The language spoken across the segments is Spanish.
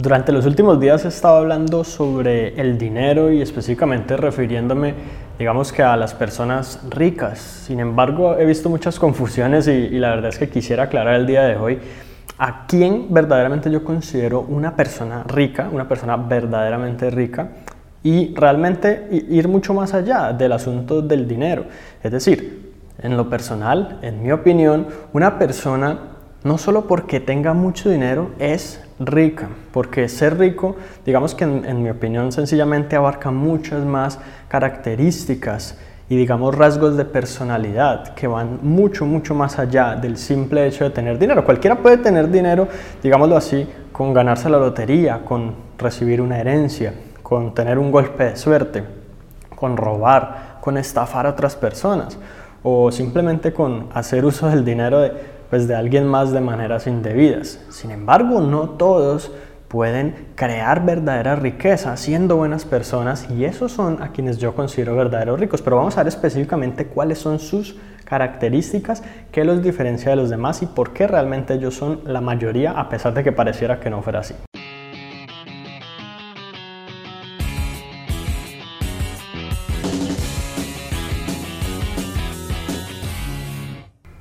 Durante los últimos días he estado hablando sobre el dinero y específicamente refiriéndome, digamos que a las personas ricas. Sin embargo, he visto muchas confusiones y, la verdad es que quisiera aclarar el día de hoy a quién verdaderamente yo considero una persona rica, una persona verdaderamente rica y realmente ir mucho más allá del asunto del dinero. Es decir, en lo personal, en mi opinión, una persona no solo porque tenga mucho dinero es rica, porque ser rico, digamos que en, mi opinión sencillamente abarca muchas más características y digamos rasgos de personalidad que van mucho, mucho más allá del simple hecho de tener dinero. Cualquiera puede tener dinero, digámoslo así, con ganarse la lotería, con recibir una herencia, con tener un golpe de suerte, con robar, con estafar a otras personas o simplemente con hacer uso del dinero de pues, de alguien más de maneras indebidas. Sin embargo, no todos pueden crear verdadera riqueza siendo buenas personas y esos son a quienes yo considero verdaderos ricos. Pero vamos a ver específicamente cuáles son sus características, qué los diferencia de los demás y por qué realmente ellos son la mayoría a pesar de que pareciera que no fuera así.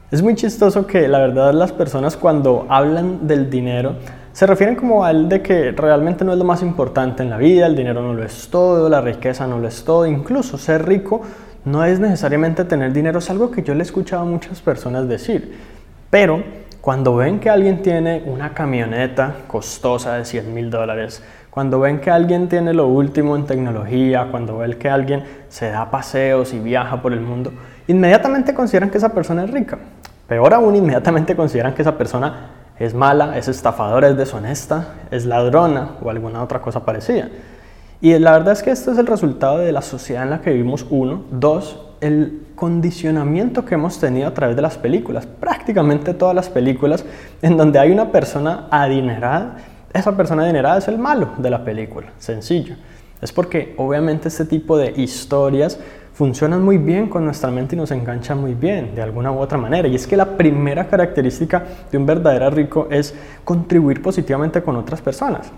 Es muy chistoso que la verdad las personas cuando hablan del dinero se refieren como al de que realmente no es lo más importante en la vida, el dinero no lo es todo, la riqueza no lo es todo, incluso ser rico no es necesariamente tener dinero, es algo que yo le he escuchado a muchas personas decir. Pero cuando ven que alguien tiene una camioneta costosa de 100 mil dólares, cuando ven que alguien tiene lo último en tecnología, cuando ven que alguien se da paseos y viaja por el mundo, inmediatamente consideran que esa persona es rica. Peor aún, inmediatamente consideran que esa persona es mala, es estafadora, es deshonesta, es ladrona o alguna otra cosa parecida. Y la verdad es que esto es el resultado de la sociedad en la que vivimos, uno. Dos, el condicionamiento que hemos tenido a través de las películas. Prácticamente todas las películas en donde hay una persona adinerada, esa persona adinerada es el malo de la película. Sencillo. Es porque obviamente este tipo de historias funcionan muy bien con nuestra mente y nos enganchan muy bien de alguna u otra manera. Y es que la primera característica de un verdadero rico es contribuir positivamente con otras personas.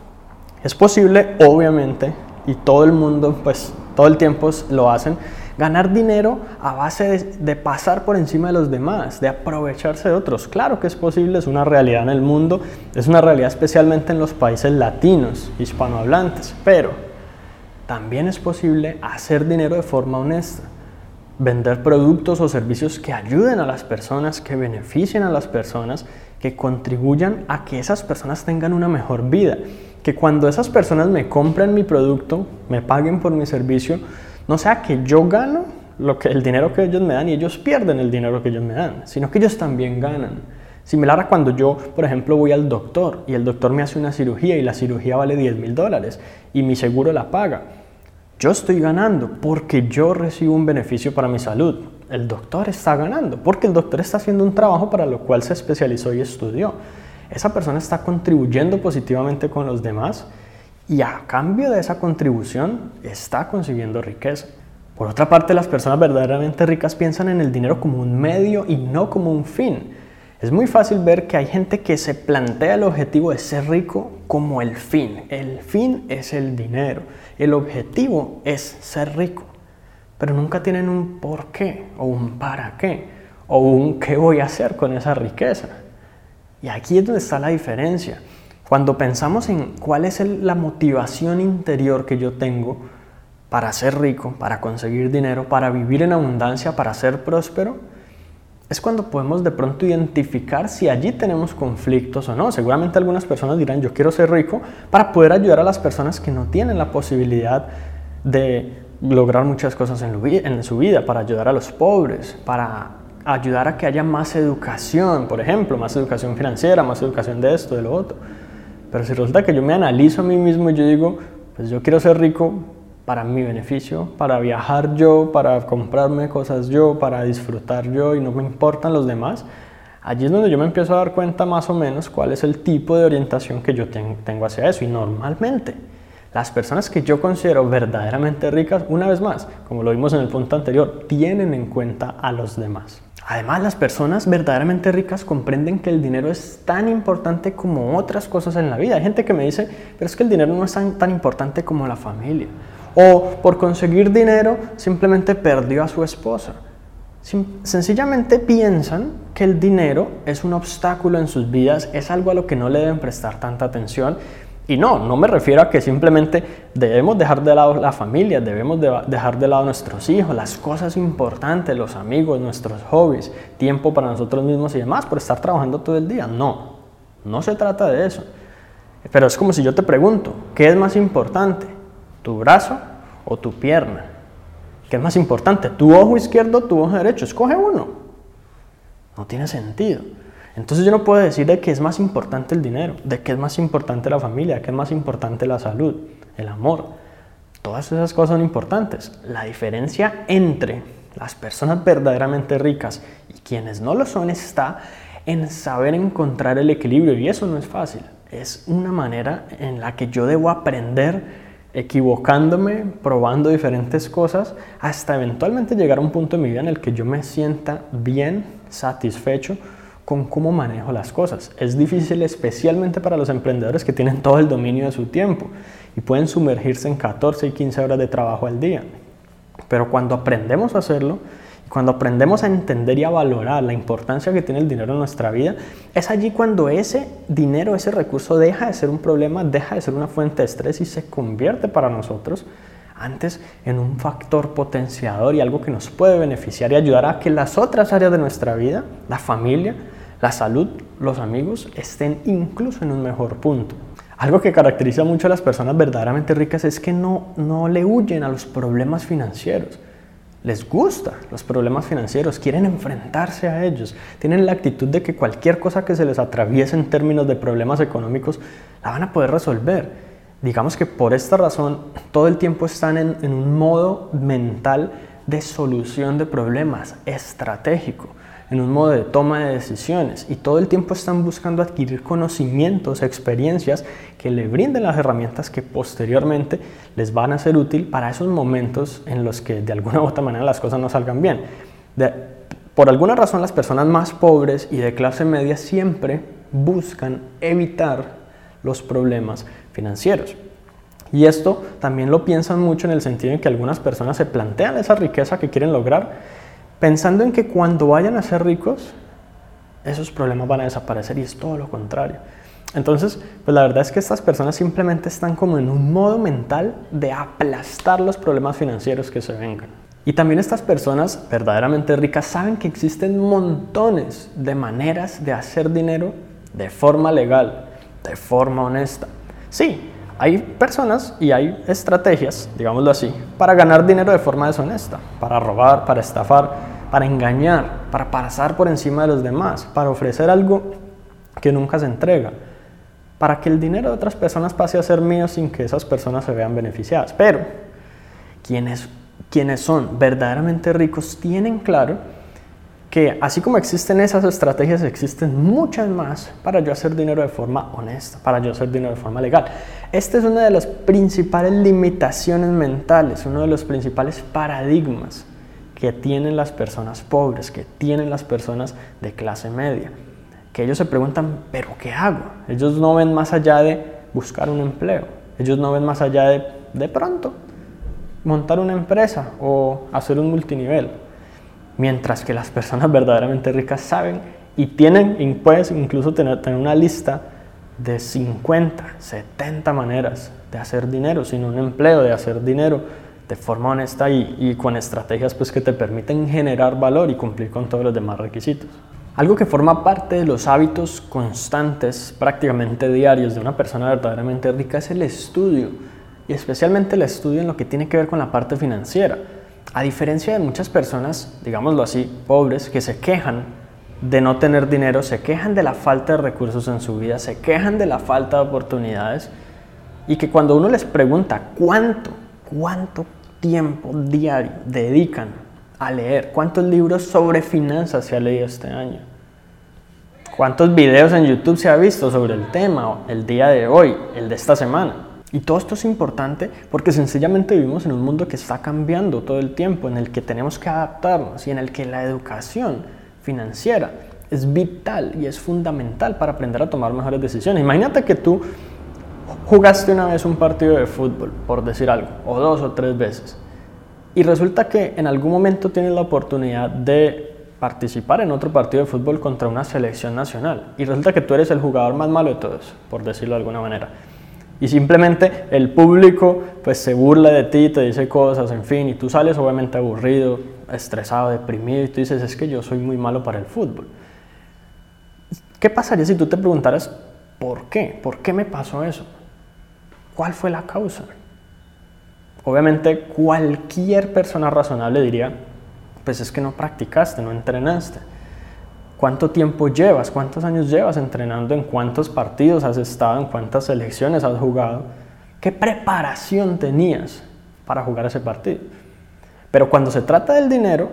Es posible, obviamente, y todo el mundo, pues todo el tiempo lo hacen, ganar dinero a base de, de, pasar por encima de los demás, de aprovecharse de otros. Claro que es posible, es una realidad en el mundo, es una realidad especialmente en los países latinos, hispanohablantes, pero también es posible hacer dinero de forma honesta, vender productos o servicios que ayuden a las personas, que beneficien a las personas, que contribuyan a que esas personas tengan una mejor vida, que cuando esas personas me compren mi producto, me paguen por mi servicio, no sea que yo gano lo que, el dinero que ellos me dan y ellos pierden el dinero que ellos me dan, sino que ellos también ganan. Similar a cuando yo, por ejemplo, voy al doctor y el doctor me hace una cirugía y la cirugía vale 10 mil dólares y mi seguro la paga. Yo estoy ganando porque yo recibo un beneficio para mi salud. El doctor está ganando porque el doctor está haciendo un trabajo para lo cual se especializó y estudió. Esa persona está contribuyendo positivamente con los demás y a cambio de esa contribución está consiguiendo riqueza. Por otra parte, las personas verdaderamente ricas piensan en el dinero como un medio y no como un fin. Es muy fácil ver que hay gente que se plantea el objetivo de ser rico como el fin. El fin es el dinero. El objetivo es ser rico. Pero nunca tienen un por qué o un para qué o un qué voy a hacer con esa riqueza. Y aquí es donde está la diferencia. Cuando pensamos en cuál es la motivación interior que yo tengo para ser rico, para conseguir dinero, para vivir en abundancia, para ser próspero, es cuando podemos de pronto identificar si allí tenemos conflictos o no. Seguramente algunas personas dirán, yo quiero ser rico para poder ayudar a las personas que no tienen la posibilidad de lograr muchas cosas en, su vida, para ayudar a los pobres, para ayudar a que haya más educación, por ejemplo, más educación financiera, más educación de esto, de lo otro. Pero si resulta que yo me analizo a mí mismo y yo digo, pues yo quiero ser rico para mi beneficio, para viajar yo, para comprarme cosas yo, para disfrutar yo y no me importan los demás, allí es donde yo me empiezo a dar cuenta más o menos cuál es el tipo de orientación que yo tengo hacia eso. Y normalmente las personas que yo considero verdaderamente ricas, una vez más, como lo vimos en el punto anterior, tienen en cuenta a los demás. Además, las personas verdaderamente ricas comprenden que el dinero es tan importante como otras cosas en la vida. Hay gente que me dice, pero es que el dinero no es tan, tan importante como la familia. O por conseguir dinero simplemente perdió a su esposa. Sencillamente piensan que el dinero es un obstáculo en sus vidas, es algo a lo que no le deben prestar tanta atención y no, no me refiero a que simplemente debemos dejar de lado la familia, debemos dejar de lado nuestros hijos, las cosas importantes, los amigos, nuestros hobbies, tiempo para nosotros mismos y demás por estar trabajando todo el día. No, no se trata de eso. Pero es como si yo te pregunto, ¿qué es más importante? ¿Tu brazo o tu pierna? ¿Qué es más importante? ¿Tu ojo izquierdo o tu ojo derecho? Escoge uno. No tiene sentido. Entonces yo no puedo decir de qué es más importante el dinero, de qué es más importante la familia, de qué es más importante la salud, el amor. Todas esas cosas son importantes. La diferencia entre las personas verdaderamente ricas y quienes no lo son está en saber encontrar el equilibrio y eso no es fácil. Es una manera en la que yo debo aprender equivocándome, probando diferentes cosas, hasta eventualmente llegar a un punto de mi vida en el que yo me sienta bien, satisfecho con cómo manejo las cosas. Es difícil especialmente para los emprendedores que tienen todo el dominio de su tiempo y pueden sumergirse en 14 y 15 horas de trabajo al día. Pero cuando aprendemos a hacerlo, cuando aprendemos a entender y a valorar la importancia que tiene el dinero en nuestra vida, es allí cuando ese dinero, ese recurso deja de ser un problema, deja de ser una fuente de estrés y se convierte para nosotros antes en un factor potenciador y algo que nos puede beneficiar y ayudar a que las otras áreas de nuestra vida, la familia, la salud, los amigos estén incluso en un mejor punto. Algo que caracteriza mucho a las personas verdaderamente ricas es que no, no le huyen a los problemas financieros. Les gusta los problemas financieros, quieren enfrentarse a ellos, tienen la actitud de que cualquier cosa que se les atraviese en términos de problemas económicos la van a poder resolver. Digamos que por esta razón todo el tiempo están en, en un modo mental de solución de problemas estratégico en un modo de toma de decisiones y todo el tiempo están buscando adquirir conocimientos, experiencias que le brinden las herramientas que posteriormente les van a ser útil para esos momentos en los que de alguna u otra manera las cosas no salgan bien. por alguna razón las personas más pobres y de clase media siempre buscan evitar los problemas financieros. Y esto también lo piensan mucho en el sentido en que algunas personas se plantean esa riqueza que quieren lograr pensando en que cuando vayan a ser ricos, esos problemas van a desaparecer y es todo lo contrario. Entonces, pues la verdad es que estas personas simplemente están como en un modo mental de aplastar los problemas financieros que se vengan. Y también estas personas verdaderamente ricas saben que existen montones de maneras de hacer dinero de forma legal, de forma honesta. Sí, hay personas y hay estrategias, digámoslo así, para ganar dinero de forma deshonesta, para robar, para estafar, para engañar, para pasar por encima de los demás, para ofrecer algo que nunca se entrega, para que el dinero de otras personas pase a ser mío sin que esas personas se vean beneficiadas. Pero quienes, quienes son verdaderamente ricos tienen claro que así como existen esas estrategias, existen muchas más para yo hacer dinero de forma honesta, para yo hacer dinero de forma legal. Esta es una de las principales limitaciones mentales, uno de los principales paradigmas que tienen las personas pobres, que tienen las personas de clase media, que ellos se preguntan, pero ¿qué hago? Ellos no ven más allá de buscar un empleo, ellos no ven más allá de, de pronto, montar una empresa o hacer un multinivel mientras que las personas verdaderamente ricas saben y tienen, y puedes incluso tener, tener una lista de 50, 70 maneras de hacer dinero, sin un empleo, de hacer dinero de forma honesta y, y, con estrategias pues, que te permiten generar valor y cumplir con todos los demás requisitos. Algo que forma parte de los hábitos constantes, prácticamente diarios, de una persona verdaderamente rica es el estudio, y especialmente el estudio en lo que tiene que ver con la parte financiera. A diferencia de muchas personas, digámoslo así, pobres, que se quejan de no tener dinero, se quejan de la falta de recursos en su vida, se quejan de la falta de oportunidades y que cuando uno les pregunta cuánto, cuánto tiempo diario dedican a leer, cuántos libros sobre finanzas se ha leído este año, cuántos videos en YouTube se ha visto sobre el tema el día de hoy, el de esta semana, y todo esto es importante porque sencillamente vivimos en un mundo que está cambiando todo el tiempo, en el que tenemos que adaptarnos y en el que la educación financiera. Es vital y es fundamental para aprender a tomar mejores decisiones. Imagínate que tú jugaste una vez un partido de fútbol, por decir algo, o dos o tres veces, y resulta que en algún momento tienes la oportunidad de participar en otro partido de fútbol contra una selección nacional, y resulta que tú eres el jugador más malo de todos, por decirlo de alguna manera. Y simplemente el público pues se burla de ti, te dice cosas, en fin, y tú sales obviamente aburrido, estresado, deprimido, y tú dices, es que yo soy muy malo para el fútbol. ¿Qué pasaría si tú te preguntaras, ¿por qué? ¿Por qué me pasó eso? ¿Cuál fue la causa? Obviamente cualquier persona razonable diría, pues es que no practicaste, no entrenaste. ¿Cuánto tiempo llevas? ¿Cuántos años llevas entrenando? ¿En cuántos partidos has estado? ¿En cuántas selecciones has jugado? ¿Qué preparación tenías para jugar ese partido? Pero cuando se trata del dinero,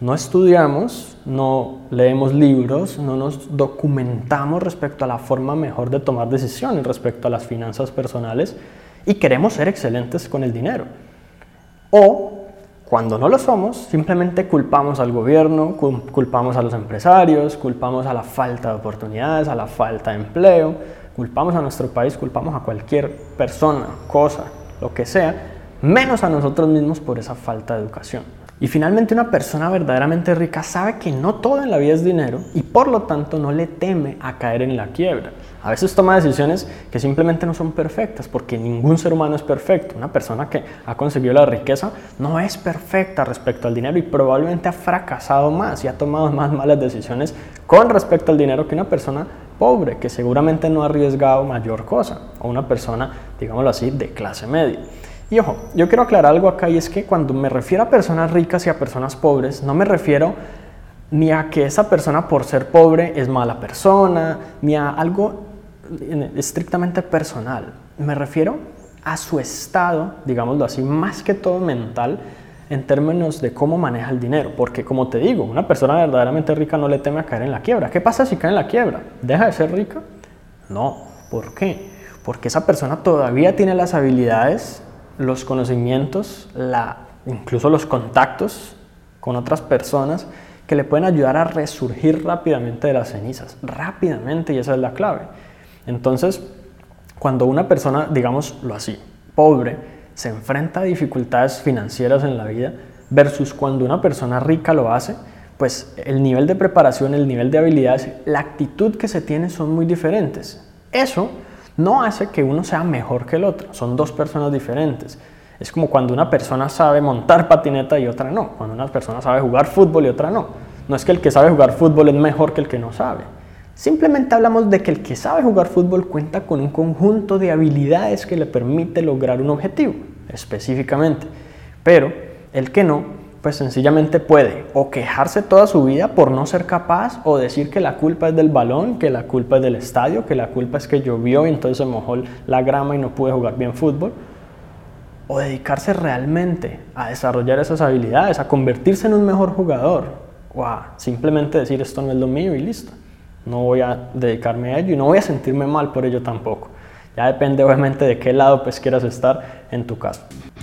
no estudiamos, no leemos libros, no nos documentamos respecto a la forma mejor de tomar decisiones respecto a las finanzas personales y queremos ser excelentes con el dinero. O cuando no lo somos, simplemente culpamos al gobierno, culpamos a los empresarios, culpamos a la falta de oportunidades, a la falta de empleo, culpamos a nuestro país, culpamos a cualquier persona, cosa, lo que sea, menos a nosotros mismos por esa falta de educación. Y finalmente una persona verdaderamente rica sabe que no todo en la vida es dinero y por lo tanto no le teme a caer en la quiebra. A veces toma decisiones que simplemente no son perfectas porque ningún ser humano es perfecto. Una persona que ha conseguido la riqueza no es perfecta respecto al dinero y probablemente ha fracasado más y ha tomado más malas decisiones con respecto al dinero que una persona pobre que seguramente no ha arriesgado mayor cosa o una persona, digámoslo así, de clase media. Y ojo, yo quiero aclarar algo acá y es que cuando me refiero a personas ricas y a personas pobres, no me refiero ni a que esa persona por ser pobre es mala persona, ni a algo estrictamente personal. Me refiero a su estado, digámoslo así, más que todo mental, en términos de cómo maneja el dinero. Porque como te digo, una persona verdaderamente rica no le teme a caer en la quiebra. ¿Qué pasa si cae en la quiebra? ¿Deja de ser rica? No. ¿Por qué? Porque esa persona todavía tiene las habilidades los conocimientos, la, incluso los contactos con otras personas que le pueden ayudar a resurgir rápidamente de las cenizas, rápidamente, y esa es la clave. Entonces, cuando una persona, digámoslo así, pobre, se enfrenta a dificultades financieras en la vida, versus cuando una persona rica lo hace, pues el nivel de preparación, el nivel de habilidades, la actitud que se tiene son muy diferentes. Eso no hace que uno sea mejor que el otro, son dos personas diferentes. Es como cuando una persona sabe montar patineta y otra no, cuando una persona sabe jugar fútbol y otra no. No es que el que sabe jugar fútbol es mejor que el que no sabe. Simplemente hablamos de que el que sabe jugar fútbol cuenta con un conjunto de habilidades que le permite lograr un objetivo, específicamente. Pero el que no pues sencillamente puede o quejarse toda su vida por no ser capaz o decir que la culpa es del balón, que la culpa es del estadio, que la culpa es que llovió y entonces se mojó la grama y no pude jugar bien fútbol. O dedicarse realmente a desarrollar esas habilidades, a convertirse en un mejor jugador o a simplemente decir esto no es lo mío y listo. No voy a dedicarme a ello y no voy a sentirme mal por ello tampoco. Ya depende obviamente de qué lado pues quieras estar en tu caso.